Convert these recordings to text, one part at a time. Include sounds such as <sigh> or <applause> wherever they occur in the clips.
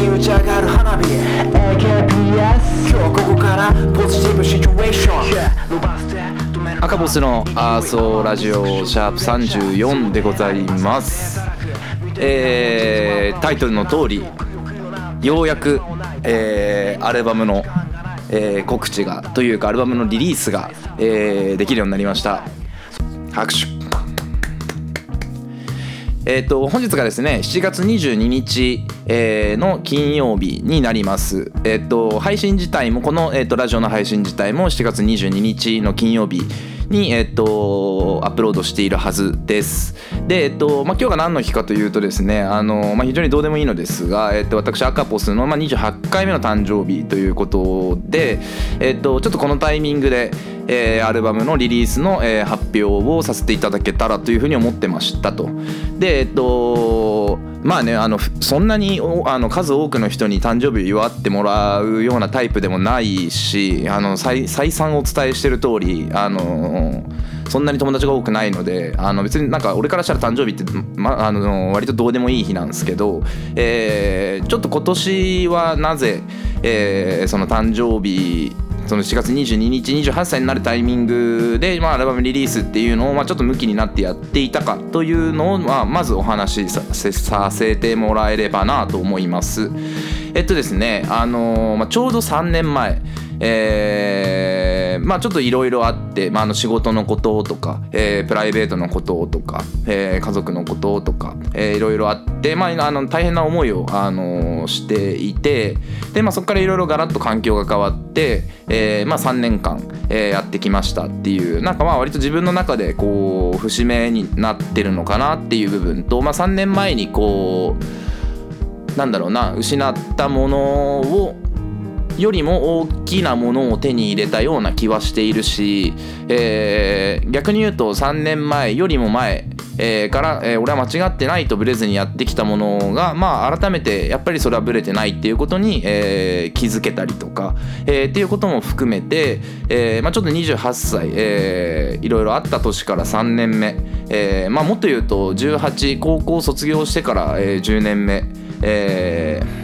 に打ち上がる花火 AKBS 今日ここからポジティブシチュエーション伸ばして止める赤ボスのアーソーラジオシャープ34でございます。えータイトルの通りようやく、えーアルバムの、えー告知がというかアルバムのリリースが、えーできるようになりました。拍手えー、と本日がですね7月22日、えーの金曜日になります、えー、と配信自体もこの、えー、とラジオの配信自体も7月22日の金曜日に、えー、とアップロードしているはずですで、えーとまあ、今日が何の日かというとですねあの、まあ、非常にどうでもいいのですが、えー、と私赤ポスの、まあ、28回目の誕生日ということで、えー、とちょっとこのタイミングで、えーアルバムのリリースの、えー発表をさせていただけたらというふうに思ってましたと。でえっとまあねあのそんなにあの数多くの人に誕生日を祝ってもらうようなタイプでもないしあの再再三お伝えしてる通りあのそんなに友達が多くないのであの別になんか俺からしたら誕生日って、ま、あの割とどうでもいい日なんですけど、えーちょっと今年はなぜ、えーその誕生日その4月22日28歳になるタイミングで、まあ、アルバムリリースっていうのを、まあ、ちょっと向きになってやっていたかというのを、まあ、まずお話しさせさせてもらえればなと思います。えっとですね、あのーまあ、ちょうど3年前えーまあちょっといろいろあって、まあ、あの仕事のこととか、えープライベートのこととか、えー家族のこととか、いろいろあって、まあ、あの大変な思いを、あのしていてで、まあ、そこからいろいろガラッと環境が変わって、えーまあ、3年間、えーやってきましたっていうなんかまあ割と自分の中でこう節目になってるのかなっていう部分と、まあ、3年前にこうなんだろうな失ったものをよりも大きなものを手に入れたような気はしているし、えー逆に言うと3年前よりも前、えーから、えー俺は間違ってないとブレずにやってきたものが、まあ、改めてやっぱりそれはブレてないっていうことに、えー気づけたりとか、えーっていうことも含めて、えーまあ、ちょっと28歳、えーいろいろあった年から3年目、えーまあ、もっと言うと18高校卒業してから、えー10年目、えー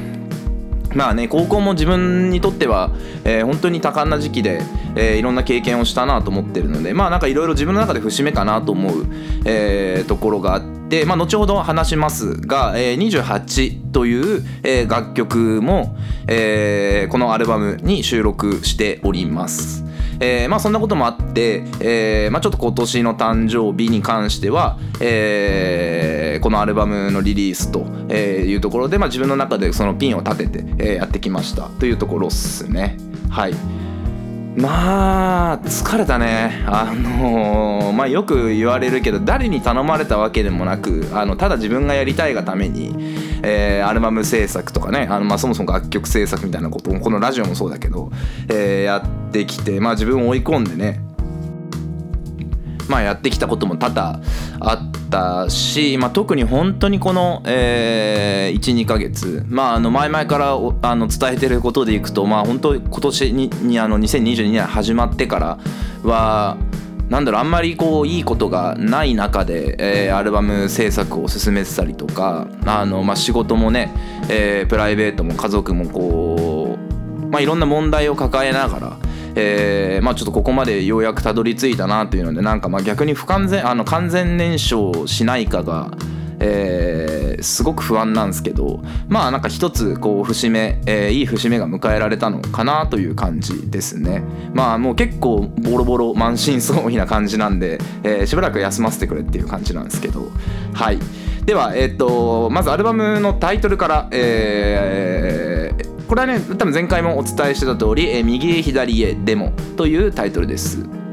まあね高校も自分にとっては、えー本当に多感な時期で、えーいろんな経験をしたなと思ってるのでまあなんかいろいろ自分の中で節目かなと思う、えーところがあって、まあ、後ほど話しますが「えー28」という、えー楽曲も、えーこのアルバムに収録しております。えーまあそんなこともあって、えーまあ、ちょっと今年の誕生日に関しては、えーこのアルバムのリリースというところで、まあ、自分の中でそのピンを立てて、やってきました。というところっすね。はい。まあ疲れたね。あのーまあよく言われるけど誰に頼まれたわけでもなくあのただ自分がやりたいがために、えーアルバム制作とかねあの、まあ、そもそも楽曲制作みたいなことをこのラジオもそうだけど、えーやってきてまあ自分を追い込んでねまあ、やってきたことも多々あったし、まあ、特に本当にこの、えー、12ヶ月、まあ、あの前々からあの伝えてることでいくと、まあ、本当今年ににあの2022年始まってからはなんだろうあんまりこういいことがない中で、えーアルバム制作を進めてたりとかあの、まあ、仕事もね、えープライベートも家族もこう、まあ、いろんな問題を抱えながら。えーまあ、ちょっとここまでようやくたどり着いたなというのでなんかまあ逆に不完全あの完全燃焼しないかが、えーすごく不安なんですけどまあなんか一つこう節目、えーいい節目が迎えられたのかなという感じですね。まあもう結構ボロボロ満身創痍な感じなんで、えーしばらく休ませてくれっていう感じなんですけど。はい。ではえっ、とまずアルバムのタイトルからえーこれはね多分前回もお伝えしてた通り「え右へ左へデモ」というタイトルです。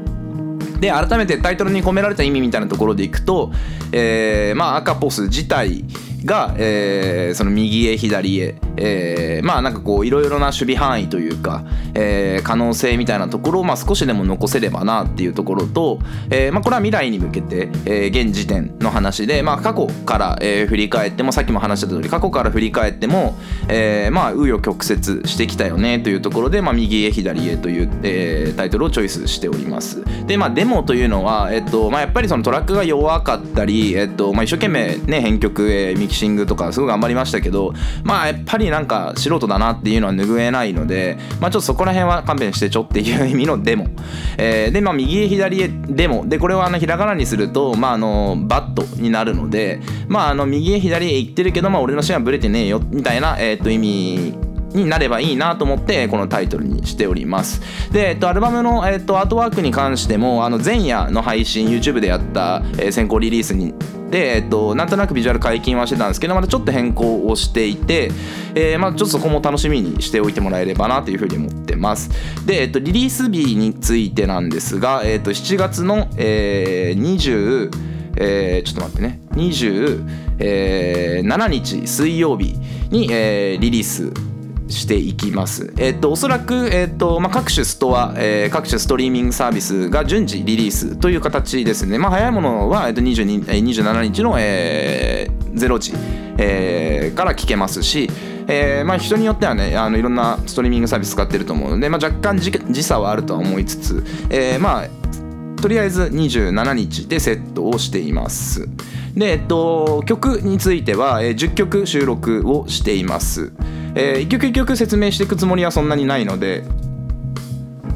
で改めてタイトルに込められた意味みたいなところでいくと、えーまあ、赤ポス自体が、えーその右へ左へ、えーまあなんかこういろいろな守備範囲というか、えー可能性みたいなところをまあ少しでも残せればなっていうところと、えーまあ、これは未来に向けて、えー現時点の話で、まあ、過去から、えー振り返ってもさっきも話した通り過去から振り返っても、えーまあ紆余曲折してきたよねというところで、まあ、右へ左へという、えータイトルをチョイスしております。でまあデモというのは、えっとまあ、やっぱりそのトラックが弱かったり、えっとまあ、一生懸命ね編曲、えーキシングとかすごい頑張りましたけどまあやっぱりなんか素人だなっていうのは拭えないので、まあ、ちょっとそこら辺は勘弁してちょっていう意味のデモ、えーでまあ右へ左へデモ。でこれはあのひらがなにすると、まあ、あのバットになるので、まあ、あの右へ左へ行ってるけど、まあ、俺の芯はブレてねえよみたいな、えー、と意味になればいいなと思ってこのタイトルにしております。で、えっと、アルバムの、えっと、アートワークに関してもあの前夜の配信 YouTube でやった、えー先行リリースにで、えっと、なんとなくビジュアル解禁はしてたんですけどまたちょっと変更をしていて、えーまあ、ちょっとそこも楽しみにしておいてもらえればなというふうに思ってます。で、えっと、リリース日についてなんですが、えっと、7月の、えー、20えーちょっと待ってね。27日水曜日に、えーリリースしていきます。えっ、とおそらく、えっとまあ、各種ストア、えー各種ストリーミングサービスが順次リリースという形ですね。まあ、早いものは、えっと22、27日の、えー0時、えーから聞けますし、えーまあ、人によってはねあのいろんなストリーミングサービス使ってると思うので、まあ、若干時時差はあるとは思いつつ、えーまあとりあえず27日でセットをしています。で、えっと、曲については、えー10曲収録をしています。えー一曲一曲説明していくつもりはそんなにないので、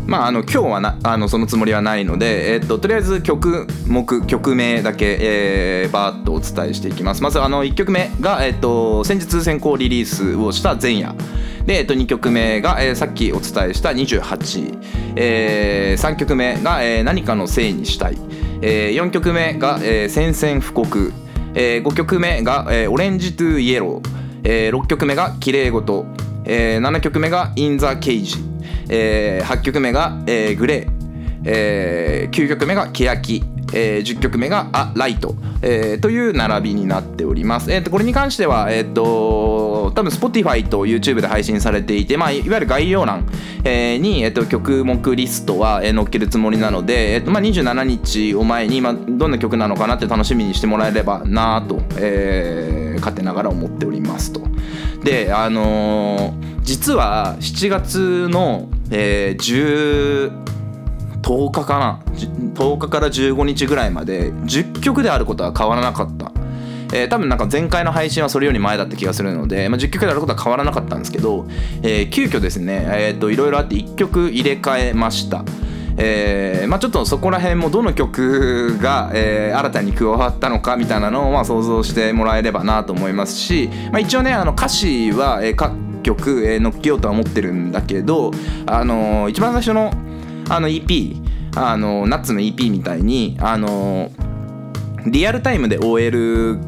まあ、あの今日はなあのそのつもりはないので、えっととりあえず曲目曲名だけ、えーバーッとお伝えしていきます。まずあの1曲目が、えっと先日先行リリースをした前夜。で、えっと2曲目が、えーさっきお伝えした28、え3曲目が、えー何かのせいにしたい、え4曲目が、えー宣戦布告、え5曲目が、えーオレンジトゥイエロー、え6曲目が綺麗事、え7曲目がインザケージ。えー8曲目が、えーグレー、えー9曲目が欅、えー10曲目が「あライト」えーという並びになっております。えー、とこれに関しては、えー、と多分 Spotify と YouTube で配信されていて、まあ、いわゆる概要欄、えーに、えー、と曲目リストは、えー載っけるつもりなので、えーとまあ、27日を前に、まあ、どんな曲なのかなって楽しみにしてもらえればなと、えー勝手ながら思っておりますと。であのー実は7月の、えー10 10日かな。10日から15日ぐらいまで10曲であることは変わらなかった、えー多分なんか前回の配信はそれより前だった気がするので、まあ、10曲であることは変わらなかったんですけど、えー急遽ですね、えー、といろいろあって1曲入れ替えました。えーまあ、ちょっとそこら辺もどの曲が、えー新たに加わったのかみたいなのをまあ想像してもらえればなと思いますし、まあ、一応ねあの歌詞は、えー各曲、えー載っけようとは思ってるんだけど、あのー一番最初のあの EP あのナッツの EP みたいにあのリアルタイムで終える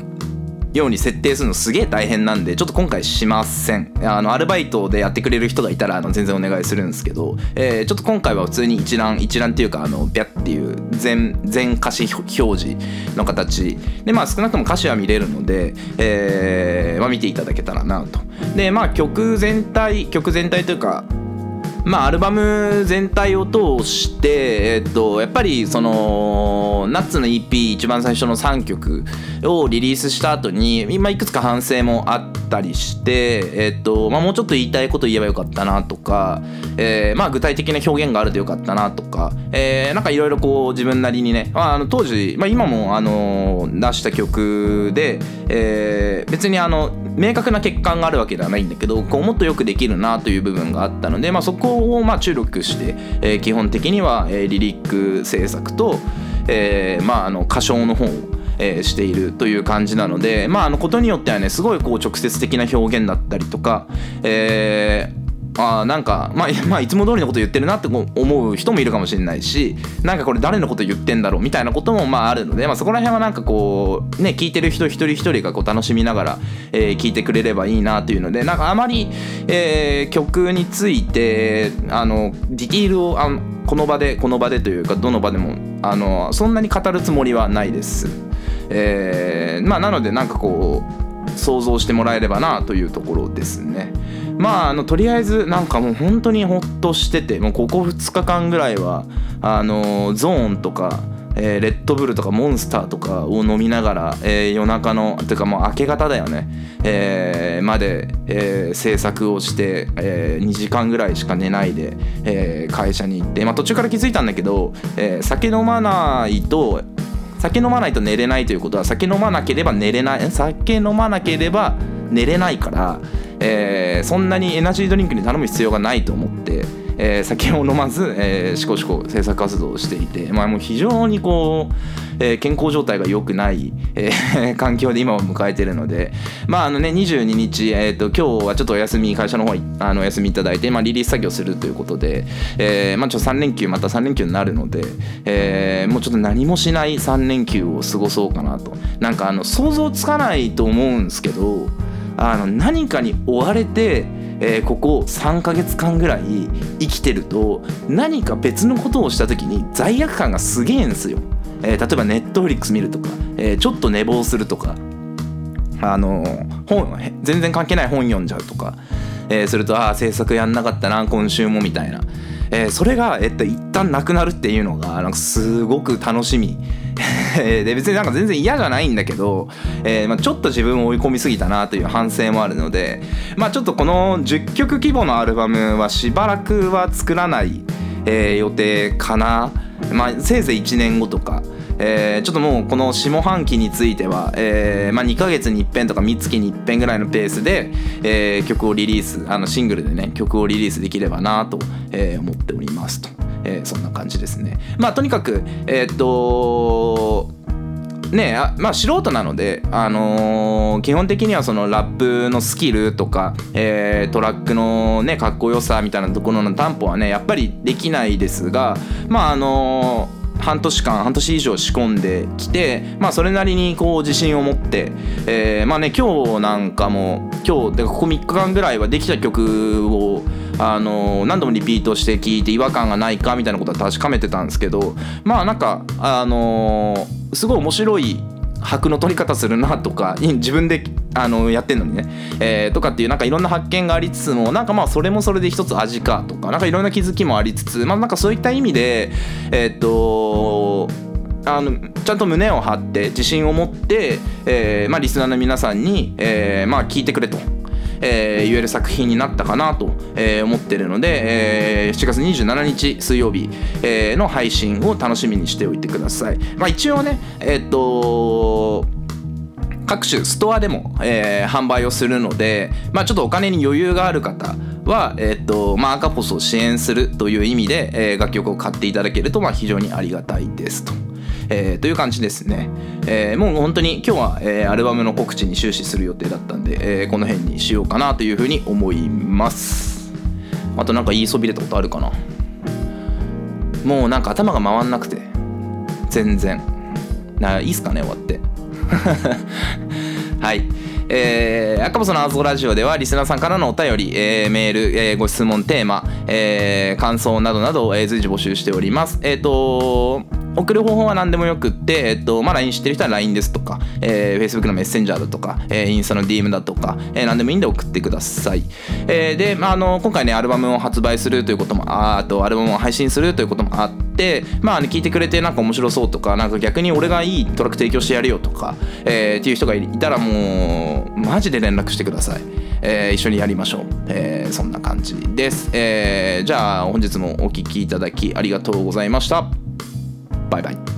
ように設定するのすげえ大変なんでちょっと今回しません。あのアルバイトでやってくれる人がいたらあの全然お願いするんですけど、えーちょっと今回は普通に一覧一覧っていうかあのビャっていう全全歌詞表示の形。でまあ少なくとも歌詞は見れるので、えーまあ、見ていただけたらなと。でまあ曲全体曲全体というかまあ、アルバム全体を通して、えっと、やっぱりそのナッツの EP 一番最初の3曲をリリースした後に今いくつか反省もあったりして、えっとまあ、もうちょっと言いたいこと言えばよかったなとか、えーまあ、具体的な表現があるとよかったなとか、えーなんかいろいろこう自分なりにね、まあ、あの当時、まあ、今もあの出した曲で、えー別にあの明確な欠陥があるわけではないんだけどこうもっとよくできるなという部分があったので、まあ、そこをまあ注力して、えー基本的には、えーリリック制作と、えーまあ、あの歌唱の方をえーしているという感じなのでまああのことによってはねすごいこう直接的な表現だったりとか、えーあなんか、まあ、まあいつも通りのこと言ってるなって思う人もいるかもしれないしなんかこれ誰のこと言ってんだろうみたいなこともまああるので、まあ、そこら辺はなんかこうね聞いてる人一人一人がこう楽しみながら、えー聞いてくれればいいなというのでなんかあまり、えー曲についてあのディティールをあこの場でこの場でというかどの場でもあのそんなに語るつもりはないです。えーまあなのでなんかこう想像してもらえればなというところですねまああのとりあえずなんかもう本当にほっとしててもうここ2日間ぐらいはあのゾーンとかえー、レッドブルとかモンスターとかを飲みながら、えー、夜中のていうかもう明け方だよね、えー、まで、え、制作をして、え、2時間ぐらいしか寝ないで、え、会社に行って、まあ、途中から気づいたんだけど、え、酒飲まないと酒飲まないと寝れないということは酒飲まなければ寝れない酒飲まなければ寝れないから、えー、そんなにエナジードリンクに頼む必要がないと思って。えー、酒を飲まず、えー、しこしこ制作活動をしていて、まあ、もう非常にこう、えー、健康状態が良くない、えー、<laughs> 環境で今を迎えているので、まああのね、22日、えーと、今日はちょっとお休み会社の方あのお休みいただいて、まあ、リリース作業するということで、えーまあ、ちょっと3連休また3連休になるので、えー、もうちょっと何もしない3連休を過ごそうかなとなんかあの想像つかないと思うんですけどあの何かに追われてえー、ここ3ヶ月間ぐらい生きてると何か別のことをした時に罪悪感がすげえんすよ。えー、例えばネットフリックス見るとか、えー、ちょっと寝坊するとかあの本全然関係ない本読んじゃうとか、えー、するとああ制作やんなかったな今週もみたいな、えー、それが、えっと、一旦なくなるっていうのがなんかすごく楽しみ <laughs> で別になんか全然嫌じゃないんだけど、えーまあ、ちょっと自分を追い込みすぎたなという反省もあるので、まあ、ちょっとこの10曲規模のアルバムはしばらくは作らない、えー、予定かな、まあ、せいぜい1年後とか。えー、ちょっともうこの下半期については、えーまあ、2ヶ月に一遍とか3月に一遍ぐらいのペースで、えー、曲をリリースあのシングルでね曲をリリースできればなと、えー、思っておりますと。えー、そんな感じですね。まあとにかくえー、っとねあまあ素人なので、あのー、基本的にはそのラップのスキルとか、えー、トラックのねかっこよさみたいなところの担保はねやっぱりできないですがまああのー半年間半年以上仕込んできて、まあ、それなりにこう自信を持って、えー、まあね今日なんかも今日でここ3日間ぐらいはできた曲をあの何度もリピートして聴いて違和感がないかみたいなことは確かめてたんですけどまあなんかあのすごい面白い拍の取り方するなとか <laughs> 自分であのやってんのにね、えー、とかっていうなんかいろんな発見がありつつもなんかまあそれもそれで一つ味かとかなんかいろんな気づきもありつつまあなんかそういった意味でえー、っとあのちゃんと胸を張って自信を持って、えーまあ、リスナーの皆さんに、えーまあ、聞いてくれと。えー、言える作品になったかなと、えー、思ってるので、えー、7月27日水曜日、えー、の配信を楽しみにしておいてください。まあ、一応ね、えー、っと各種ストアでも、えー、販売をするので、まあ、ちょっとお金に余裕がある方は、えーとまあ、赤ポスを支援するという意味で、えー、楽曲を買っていただけると、まあ、非常にありがたいですと。えー、という感じですね、えー、もう本当に今日は、えー、アルバムの告知に終始する予定だったんで、えー、この辺にしようかなというふうに思います。あとなんか言いそびれたことあるかな？もうなんか頭が回んなくて全然。ないいっすかね終わって。<laughs> はい。えー、赤細のアズラジオではリスナーさんからのお便り、えー、メール、えー、ご質問テーマ、えー、感想などなど、えー、随時募集しております。えっ、ー、と送る方法は何でもよくって、えっとまあ、LINE 知ってる人は LINE ですとか、えー、Facebook のメッセンジャーだとか、えー、インスタの DM だとか、えー、何でもいいんで送ってください。えー、で、まあ、あの今回ね、アルバムを発売するということも、ああとアルバムを配信するということもあって、まあ、ね、聞いてくれてなんか面白そうとか、なんか逆に俺がいいトラック提供してやるよとか、えー、っていう人がいたらもう、マジで連絡してください。えー、一緒にやりましょう、えー、そんな感じです、えー、じゃあ本日もお聴きいただきありがとうございました Bye bye.